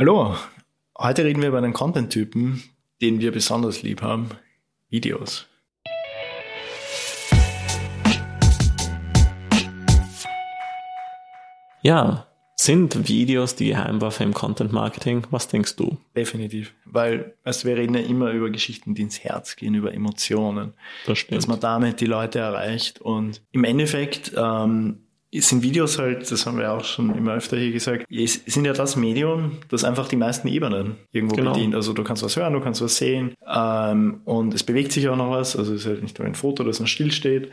Hallo, heute reden wir über einen Content-Typen, den wir besonders lieb haben, Videos. Ja, sind Videos die Geheimwaffe im Content Marketing? Was denkst du? Definitiv, weil also wir reden ja immer über Geschichten, die ins Herz gehen, über Emotionen, Das stimmt. dass man damit die Leute erreicht und im Endeffekt ähm, sind Videos halt, das haben wir auch schon immer öfter hier gesagt, es sind ja das Medium, das einfach die meisten Ebenen irgendwo Genau. bedient. Also du kannst was hören, du kannst was sehen ähm, und es bewegt sich auch noch was. Also es ist halt nicht nur ein Foto, das noch still steht.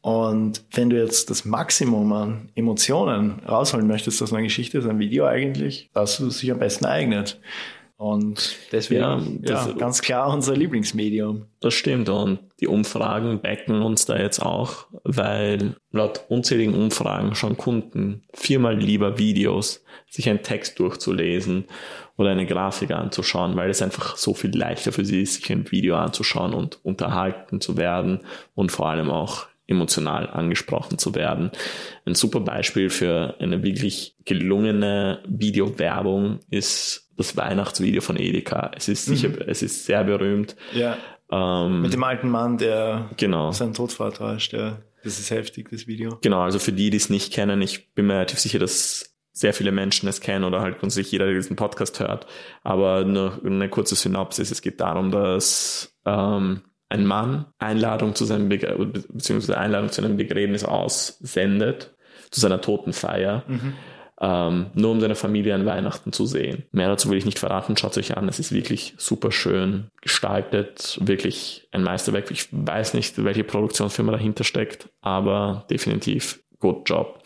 Und wenn du jetzt das Maximum an Emotionen rausholen möchtest aus einer Geschichte, ist ein Video eigentlich, das sich am besten eignet. Und deswegen Ja, ja, das- ganz klar unser Lieblingsmedium. Das stimmt und die Umfragen backen uns da jetzt auch, weil laut unzähligen Umfragen schon Kunden viermal lieber Videos, sich einen Text durchzulesen oder eine Grafik anzuschauen, weil es einfach so viel leichter für sie ist, sich ein Video anzuschauen und unterhalten zu werden und vor allem auch emotional angesprochen zu werden. Ein super Beispiel für eine wirklich gelungene Videowerbung ist das Weihnachtsvideo von Edeka. Es ist sicher, es ist sehr berühmt. Ja. Ähm, Mit dem alten Mann, der genau. seinen Tod vortäuscht, ja. Das ist heftig, das Video. Genau, also für die, die es nicht kennen, ich bin mir relativ sicher, dass sehr viele Menschen es kennen oder halt grundsätzlich jeder, der diesen Podcast hört. Aber nur eine kurze Synopsis. Es geht darum, dass ähm, ein Mann Einladung zu seinem Beg beziehungsweise Einladung zu einem Begräbnis aussendet, zu seiner Totenfeier, ähm, nur um seine Familie an Weihnachten zu sehen. Mehr dazu will ich nicht verraten, schaut euch an. Es ist wirklich super schön gestaltet, wirklich ein Meisterwerk. Ich weiß nicht, welche Produktionsfirma dahinter steckt, aber definitiv good job.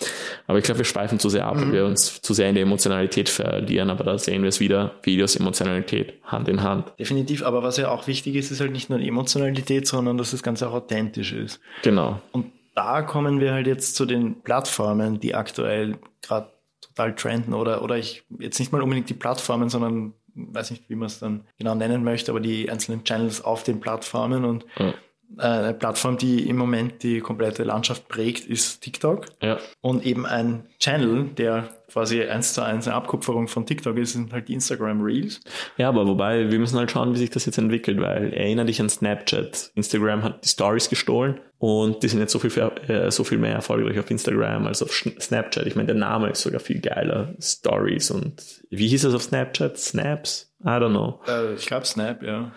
Aber ich glaube, wir schweifen zu sehr ab, weil wir uns zu sehr in der Emotionalität verlieren, aber da sehen wir es wieder, Videos, Emotionalität, Hand in Hand. Definitiv, aber was ja auch wichtig ist, ist halt nicht nur die Emotionalität, sondern dass das Ganze auch authentisch ist. Genau. Und da kommen wir halt jetzt zu den Plattformen, die aktuell gerade total trenden oder, oder ich jetzt nicht mal unbedingt die Plattformen, sondern weiß nicht, wie man es dann genau nennen möchte, aber die einzelnen Channels auf den Plattformen und Ja. Äh, eine Plattform, die im Moment die komplette Landschaft prägt, ist TikTok. Ja, Und eben ein Channel, der quasi eins zu eins eine Abkupferung von TikTok ist, sind halt die Instagram Reels. Ja, aber wobei, wir müssen halt schauen, wie sich das jetzt entwickelt, weil erinnere dich an Snapchat. Instagram hat die Stories gestohlen und die sind jetzt so viel, äh, so viel mehr erfolgreich auf Instagram als auf Snapchat. Ich meine, der Name ist sogar viel geiler. Stories und wie hieß es auf Snapchat? Snaps? I don't know. Äh, ich glaube Snap, ja.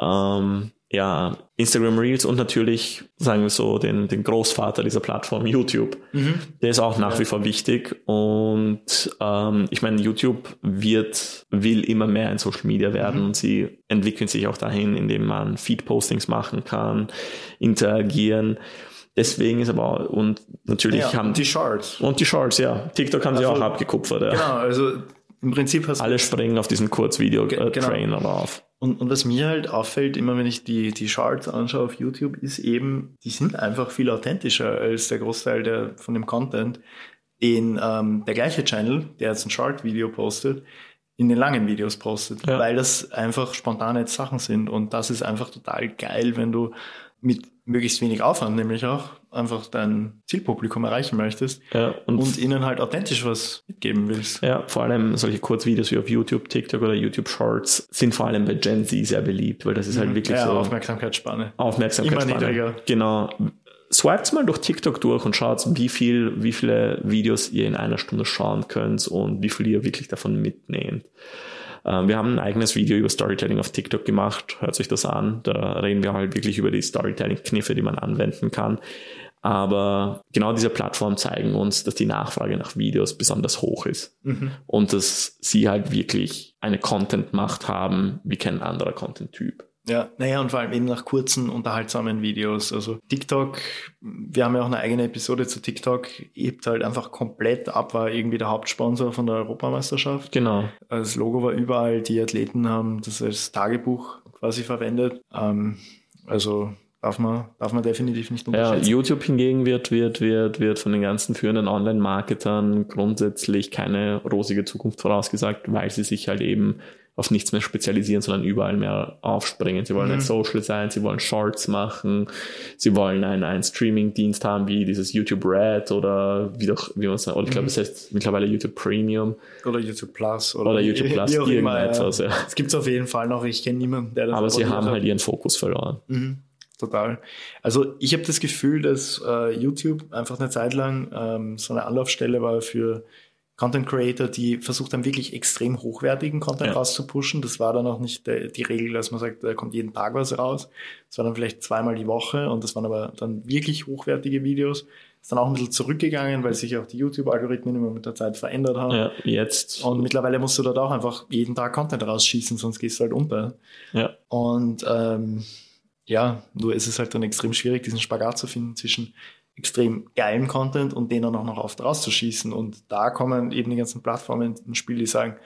Ähm, ja, Instagram Reels und natürlich, sagen wir so, den, den Großvater dieser Plattform, YouTube. Der ist auch nach wie vor wichtig und ähm, ich meine, YouTube wird, will immer mehr ein Social Media werden und sie entwickeln sich auch dahin, indem man Feed-Postings machen kann, interagieren. Deswegen ist aber auch, und natürlich ja haben und die Shorts. und die Shorts, ja. TikTok haben sie Also- auch abgekupfert, ja. Genau, also im Prinzip hast Alle springen auf diesen Kurzvideo-Train genau. drauf. Und, und was mir halt auffällt, immer wenn ich die, die Shorts anschaue auf YouTube, ist eben, die sind einfach viel authentischer als der Großteil der, von dem Content, den ähm, der gleiche Channel, der jetzt ein Short-Video postet, in den langen Videos postet, Ja. weil das einfach spontane Sachen sind. Und das ist einfach total geil, wenn du mit möglichst wenig Aufwand nämlich auch einfach dein Zielpublikum erreichen möchtest Ja, und, und ihnen halt authentisch was mitgeben willst. ja, vor allem solche Kurzvideos wie auf YouTube, TikTok oder YouTube Shorts sind vor allem bei Gen Z sehr beliebt, weil das ist halt wirklich ja, so Aufmerksamkeitsspanne. Aufmerksamkeit. Immer niedriger. Genau. Swiped mal durch TikTok durch und schaut, wie viel, wie viele Videos ihr in einer Stunde schauen könnt und wie viel ihr wirklich davon mitnehmt. Ähm, Wir haben ein eigenes Video über Storytelling auf TikTok gemacht. Hört sich das an. Da reden wir halt wirklich über die Storytelling-Kniffe, die man anwenden kann. Aber genau diese Plattformen zeigen uns, dass die Nachfrage nach Videos besonders hoch ist. Und dass sie halt wirklich eine Content-Macht haben, wie kein anderer Content-Typ. Ja, naja, und vor allem eben nach kurzen, unterhaltsamen Videos. Also TikTok, wir haben ja auch eine eigene Episode zu TikTok, hebt halt einfach komplett ab, war irgendwie der Hauptsponsor von der Europameisterschaft. Genau. Das Logo war überall, die Athleten haben das als Tagebuch quasi verwendet. Ähm, also darf man, darf man definitiv nicht Ja, unterschätzen. YouTube hingegen wird, wird, wird, wird von den ganzen führenden Online-Marketern grundsätzlich keine rosige Zukunft vorausgesagt, weil sie sich halt eben auf nichts mehr spezialisieren, sondern überall mehr aufspringen. Sie wollen Mhm. ein Social sein, sie wollen Shorts machen, sie wollen einen, einen Streaming-Dienst haben, wie dieses YouTube Red oder wie doch, wie man es, oder ich glaube, Mhm. es heißt mittlerweile YouTube Premium Oder YouTube Plus. oder YouTube Plus, auch immer, irgendetwas, ja. Es gibt es auf jeden Fall noch. Ich kenne niemanden, der das Aber sie haben hat. halt ihren Fokus verloren. Mhm, total. Also ich habe das Gefühl, dass äh, YouTube einfach eine Zeit lang ähm, so eine Anlaufstelle war für Content Creator, die versucht haben, wirklich extrem hochwertigen Content Ja. rauszupushen. Das war dann auch nicht der, die Regel, dass man sagt, da kommt jeden Tag was raus. Das war dann vielleicht zweimal die Woche und das waren aber dann wirklich hochwertige Videos. Ist dann auch ein bisschen zurückgegangen, weil sich auch die YouTube-Algorithmen immer mit der Zeit verändert haben. Ja, jetzt. Und mittlerweile musst du dort auch einfach jeden Tag Content rausschießen, sonst gehst du halt unter. Ja. Und ähm, ja, nur ist es halt dann extrem schwierig, diesen Spagat zu finden zwischen extrem geilen Content und den dann auch noch oft rauszuschießen. Und da kommen eben die ganzen Plattformen ins Spiel, die sagen,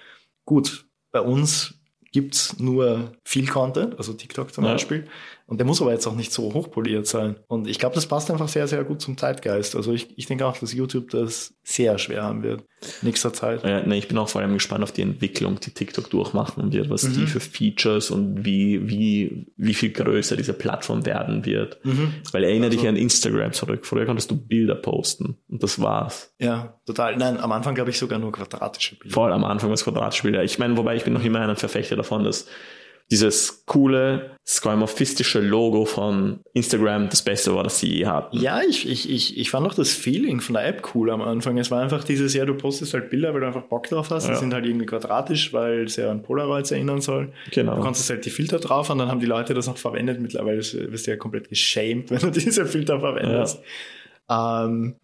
gut, bei uns gibt's nur viel Content, also TikTok zum Ja. Beispiel. Und der muss aber jetzt auch nicht so hochpoliert sein. Und ich glaube, das passt einfach sehr, sehr gut zum Zeitgeist. Also ich, ich denke auch, dass YouTube das sehr schwer haben wird nächster Zeit. Ja, ne, ich bin auch vor allem gespannt auf die Entwicklung, die TikTok durchmachen wird, was die Mhm. für Features und wie, wie, wie viel größer diese Plattform werden wird. Mhm. Weil erinnere dich Also- an Instagram zurück. Früher konntest du Bilder posten und das war's. Ja, total. Nein, am Anfang glaube ich sogar nur quadratische Bilder. Vor allem am Anfang das Quadratspiel. Ich meine, wobei ich bin noch immer ein Verfechter davon, dass dieses coole, skeuomorphistische Logo von Instagram das Beste war, das sie je hatten. Ja, ich, ich, ich, ich fand auch das Feeling von der App cool am Anfang. Es war einfach dieses, ja, du postest halt Bilder, weil du einfach Bock drauf hast. Die Ja. sind halt irgendwie quadratisch, weil es ja an Polaroids erinnern soll. Genau. Du konntest halt die Filter drauf und dann haben die Leute das noch verwendet. Mittlerweile wirst du ja komplett geschämt, wenn du diese Filter verwendest. Ähm,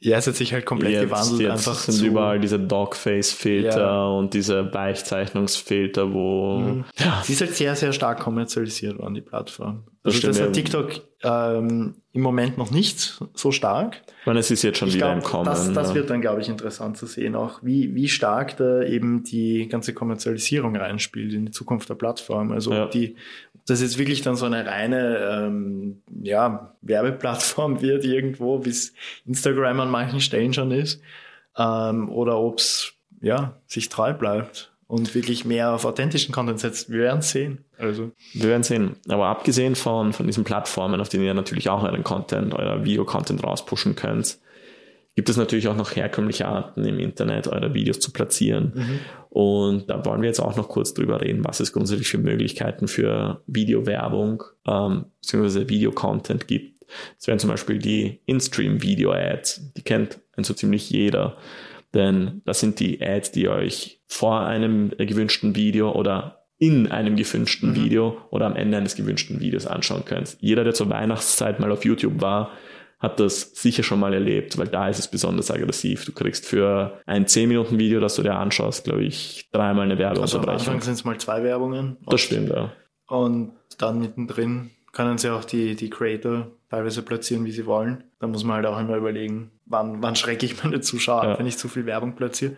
ja, es hat sich halt komplett Jetzt, gewandelt. jetzt einfach sind zu, überall diese Dogface-Filter Ja. und diese Weichzeichnungsfilter, wo Mhm. ja, Sie ist halt sehr, sehr stark kommerzialisiert worden, die Plattform. Das Also das, stimmt, hat. TikTok ähm, im Moment noch nicht so stark. ich meine, es ist jetzt schon Ich wieder glaube, im Kommen. das, das ja. wird dann, glaube ich, interessant zu sehen, auch wie, wie stark da eben die ganze Kommerzialisierung reinspielt in die Zukunft der Plattform. Also Ja. ob die, das jetzt wirklich dann so eine reine ähm, ja, Werbeplattform wird irgendwo, wie es Instagram an manchen Stellen schon ist, ähm, oder ob es ja, sich treu bleibt und wirklich mehr auf authentischen Content setzt. Wir werden sehen. Also Wir werden sehen. Aber abgesehen von, von diesen Plattformen, auf denen ihr natürlich auch euren Content, euer Video-Content rauspushen könnt, gibt es natürlich auch noch herkömmliche Arten im Internet, eure Videos zu platzieren. Und da wollen wir jetzt auch noch kurz drüber reden, was es grundsätzlich für Möglichkeiten für Videowerbung ähm, bzw. Videocontent gibt. Das wären zum Beispiel die In-Stream-Video-Ads. Die kennt ein so ziemlich jeder. Denn das sind die Ads, die ihr euch vor einem gewünschten Video oder in einem gewünschten Mhm. Video oder am Ende eines gewünschten Videos anschauen könnt. Jeder, der zur Weihnachtszeit mal auf YouTube war, hat das sicher schon mal erlebt, weil da ist es besonders aggressiv. Du kriegst für ein 10-Minuten-Video, das du dir anschaust, glaube ich, dreimal eine also am. Anfang sind es mal zwei Werbungen. das stimmt, ja. Und dann mittendrin können sie auch die, die Creator teilweise platzieren, wie sie wollen. Da muss man halt auch immer überlegen, wann, wann schrecke ich meine Zuschauer ab, Ja. wenn ich zu viel Werbung platziere.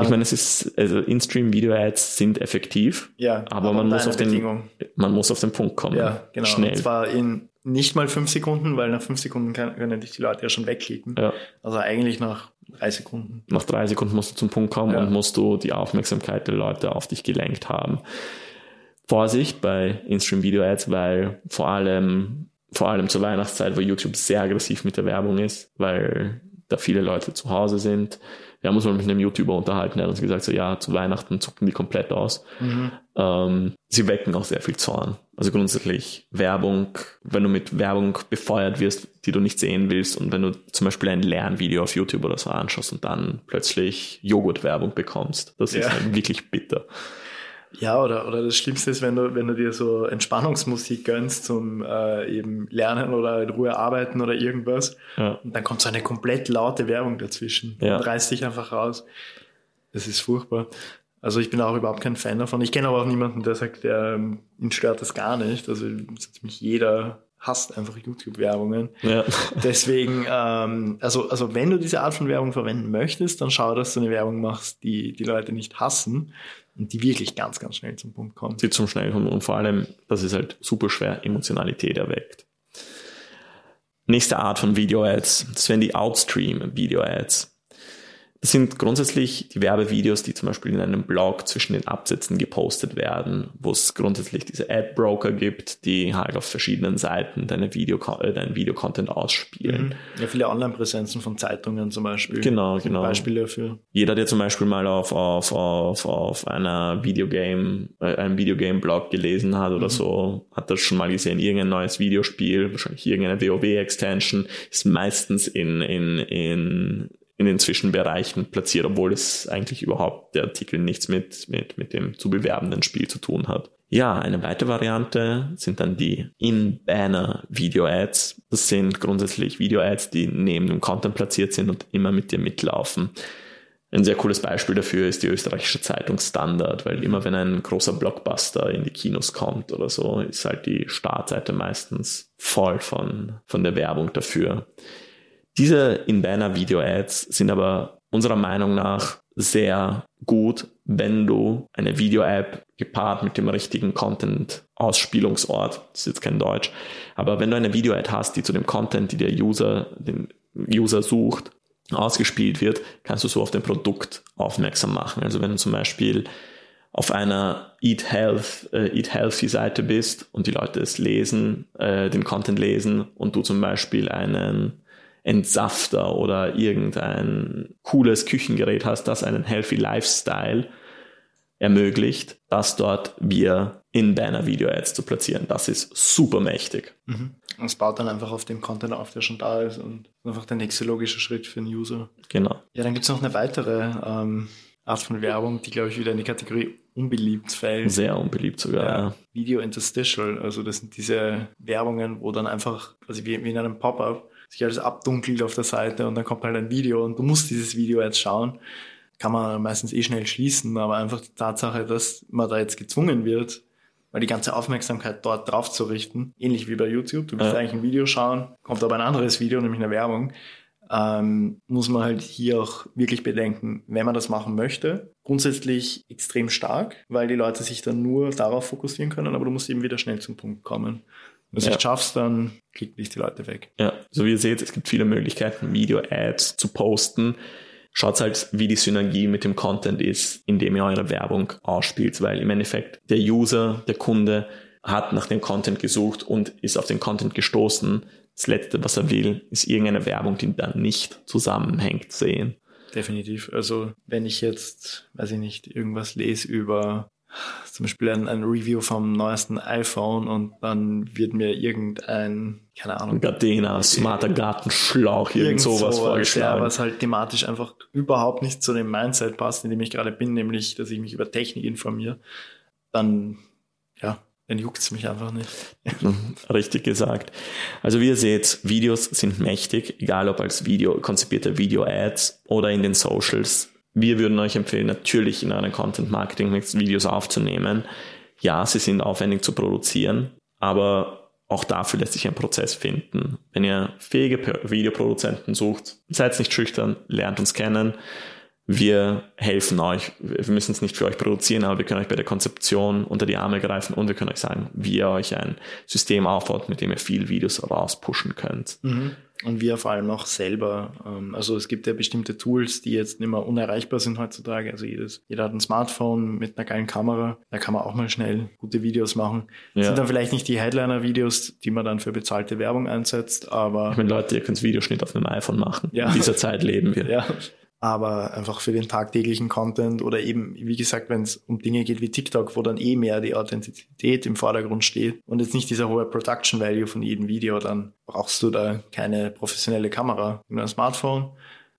Ich meine, es ist, also In-Stream-Video-Ads sind effektiv, ja, aber man unter muss auf den, man muss auf den Punkt kommen. Ja, genau. Schnell. Und zwar in nicht mal fünf Sekunden, weil nach fünf Sekunden kann, können dich die Leute ja schon wegklicken. Ja. Also eigentlich nach drei Sekunden. Nach drei Sekunden musst du zum Punkt kommen Ja. und musst du die Aufmerksamkeit der Leute auf dich gelenkt haben. Vorsicht bei In-Stream-Video-Ads, weil vor allem, vor allem zur Weihnachtszeit, wo YouTube sehr aggressiv mit der Werbung ist, weil da viele Leute zu Hause sind. Wir haben uns mal mit einem YouTuber unterhalten, der hat uns gesagt, so ja, zu Weihnachten zucken die komplett aus. Mhm. Ähm, sie wecken auch sehr viel Zorn. Also grundsätzlich Werbung, wenn du mit Werbung befeuert wirst, die du nicht sehen willst und wenn du zum Beispiel ein Lernvideo auf YouTube oder so anschaust und dann plötzlich Joghurtwerbung bekommst, das ist Ja. halt wirklich bitter. Ja, oder, oder das Schlimmste ist, wenn du, wenn du dir so Entspannungsmusik gönnst zum äh, eben Lernen oder in Ruhe arbeiten oder irgendwas. Ja. Und dann kommt so eine komplett laute Werbung dazwischen Ja. und reißt dich einfach raus. Das ist furchtbar. Also ich bin auch überhaupt kein Fan davon. Ich kenne aber auch niemanden, der sagt, der, ähm, ihn stört das gar nicht. Also so ziemlich jeder hasst einfach YouTube-Werbungen. Ja. Deswegen, ähm, also, also wenn du diese Art von Werbung verwenden möchtest, dann schau, dass du eine Werbung machst, die die Leute nicht hassen und die wirklich ganz, ganz schnell zum Punkt kommt. die zum Schnell kommen und vor allem, das ist halt super schwer Emotionalität erweckt. Nächste Art von Video-Ads, das wären die Outstream-Video-Ads. Das sind grundsätzlich die Werbevideos, die zum Beispiel in einem Blog zwischen den Absätzen gepostet werden, wo es grundsätzlich diese Ad-Broker gibt, die halt auf verschiedenen Seiten deine Video, äh, deinen Videocontent ausspielen. Mhm. Ja, viele Online-Präsenzen von Zeitungen zum Beispiel. Genau, genau. Beispiele dafür. Jeder, der zum Beispiel mal auf, auf, auf, auf einer Videogame, äh, einem Videogame-Blog gelesen hat oder mhm. so, hat das schon mal gesehen, irgendein neues Videospiel, wahrscheinlich irgendeine WoW-Extension, ist meistens in, in, in in den Zwischenbereichen platziert, obwohl es eigentlich überhaupt der Artikel nichts mit, mit, mit dem zu bewerbenden Spiel zu tun hat. Ja, eine weitere Variante sind dann die In-Banner-Video-Ads. Das sind grundsätzlich Video-Ads, die neben dem Content platziert sind und immer mit dir mitlaufen. Ein sehr cooles Beispiel dafür ist die österreichische Zeitung Standard, weil immer wenn ein großer Blockbuster in die Kinos kommt oder so, ist halt die Startseite meistens voll von, von der Werbung dafür. Diese In-Banner-Video-Ads sind aber unserer Meinung nach sehr gut, wenn du eine Video-App gepaart mit dem richtigen Content-Ausspielungsort, das ist jetzt kein Deutsch, aber wenn du eine Video-Ad hast, die zu dem Content, die der User, den User sucht, ausgespielt wird, kannst du so auf dein Produkt aufmerksam machen. Also wenn du zum Beispiel auf einer Eat Health, äh, Eat Healthy Seite bist und die Leute es lesen, äh, den Content lesen und du zum Beispiel einen Entsafter oder irgendein cooles Küchengerät hast, das einen Healthy Lifestyle ermöglicht, das dort wir in Banner Video Ads zu platzieren. Das ist super mächtig. Mhm. Es baut dann einfach auf dem Content auf, der schon da ist und einfach der nächste logische Schritt für den User. Genau. Ja, dann gibt es noch eine weitere ähm, Art von Werbung, die, glaube ich, wieder in die Kategorie unbeliebt fällt. Sehr unbeliebt sogar. Ja. Video Interstitial, also das sind diese Werbungen, wo dann einfach, also wie, wie in einem Pop-up, sich alles abdunkelt auf der Seite und dann kommt halt ein Video und du musst dieses Video jetzt schauen. Kann man meistens eh schnell schließen, aber einfach die Tatsache, dass man da jetzt gezwungen wird, weil die ganze Aufmerksamkeit dort drauf zu richten, ähnlich wie bei YouTube, du willst ja. eigentlich ein Video schauen, kommt aber ein anderes Video, nämlich eine Werbung, ähm, muss man halt hier auch wirklich bedenken, wenn man das machen möchte, grundsätzlich extrem stark, weil die Leute sich dann nur darauf fokussieren können, aber du musst eben wieder schnell zum Punkt kommen. Wenn du es ja. schaffst, dann klicken dich die Leute weg. Ja, so wie ihr seht, es gibt viele Möglichkeiten, Video-Ads zu posten. Schaut halt, wie die Synergie mit dem Content ist, indem ihr eure Werbung ausspielt, weil im Endeffekt der User, der Kunde hat nach dem Content gesucht und ist auf den Content gestoßen. Das Letzte, was er will, ist irgendeine Werbung, die dann nicht zusammenhängt, sehen. Definitiv. Also wenn ich jetzt, weiß ich nicht, irgendwas lese über zum Beispiel ein, ein, Review vom neuesten iPhone und dann wird mir irgendein, keine Ahnung. Gardena, smarter Gartenschlauch, irgend, irgend sowas, sowas vorgeschlagen. Ja, was halt thematisch einfach überhaupt nicht zu dem Mindset passt, in dem ich gerade bin, nämlich, dass ich mich über Technik informiere. Dann, ja, dann juckt es mich einfach nicht. Richtig gesagt. Also wie ihr seht, Videos sind mächtig, egal ob als Video, konzipierte Video-Ads oder in den Socials wir würden euch empfehlen, natürlich in euren Content Marketing Videos aufzunehmen. Ja, sie sind aufwendig zu produzieren, aber auch dafür lässt sich ein Prozess finden. Wenn ihr fähige Videoproduzenten sucht, seid nicht schüchtern, lernt uns kennen. Wir helfen euch. Wir müssen es nicht für euch produzieren, aber wir können euch bei der Konzeption unter die Arme greifen und wir können euch sagen, wie ihr euch ein System aufbaut, mit dem ihr viel Videos rauspushen könnt. Mhm. Und wir vor allem auch selber. Ähm, also es gibt ja bestimmte Tools, die jetzt nicht mehr unerreichbar sind heutzutage. Also jedes, jeder hat ein Smartphone mit einer geilen Kamera. Da kann man auch mal schnell gute Videos machen. Ja. Sind dann vielleicht nicht die Headliner-Videos, die man dann für bezahlte Werbung einsetzt, aber. Ich meine, Leute, ihr könnt Videoschnitt auf einem iPhone machen. Ja. In dieser Zeit leben wir. Ja aber einfach für den tagtäglichen Content oder eben, wie gesagt, wenn es um Dinge geht wie TikTok, wo dann eh mehr die Authentizität im Vordergrund steht und jetzt nicht dieser hohe Production Value von jedem Video, dann brauchst du da keine professionelle Kamera. Nimm dein Smartphone,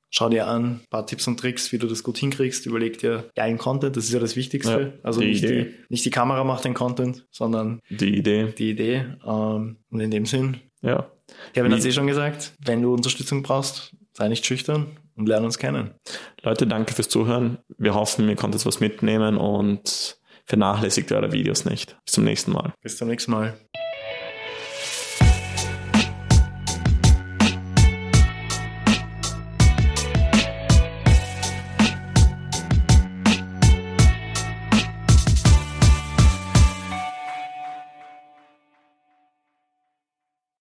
schau dir an, ein paar Tipps und Tricks, wie du das gut hinkriegst, überleg dir geilen Content, das ist ja das Wichtigste. Ja, also die nicht, die, nicht die Kamera macht den Content, sondern die Idee. Die Idee. Ähm, und in dem Sinn, ja. Kevin hat es eh schon gesagt, wenn du Unterstützung brauchst, sei nicht schüchtern, und lernen uns kennen. Leute, danke fürs Zuhören. Wir hoffen, ihr konntet was mitnehmen und vernachlässigt eure Videos nicht. Bis zum nächsten Mal. Bis zum nächsten Mal.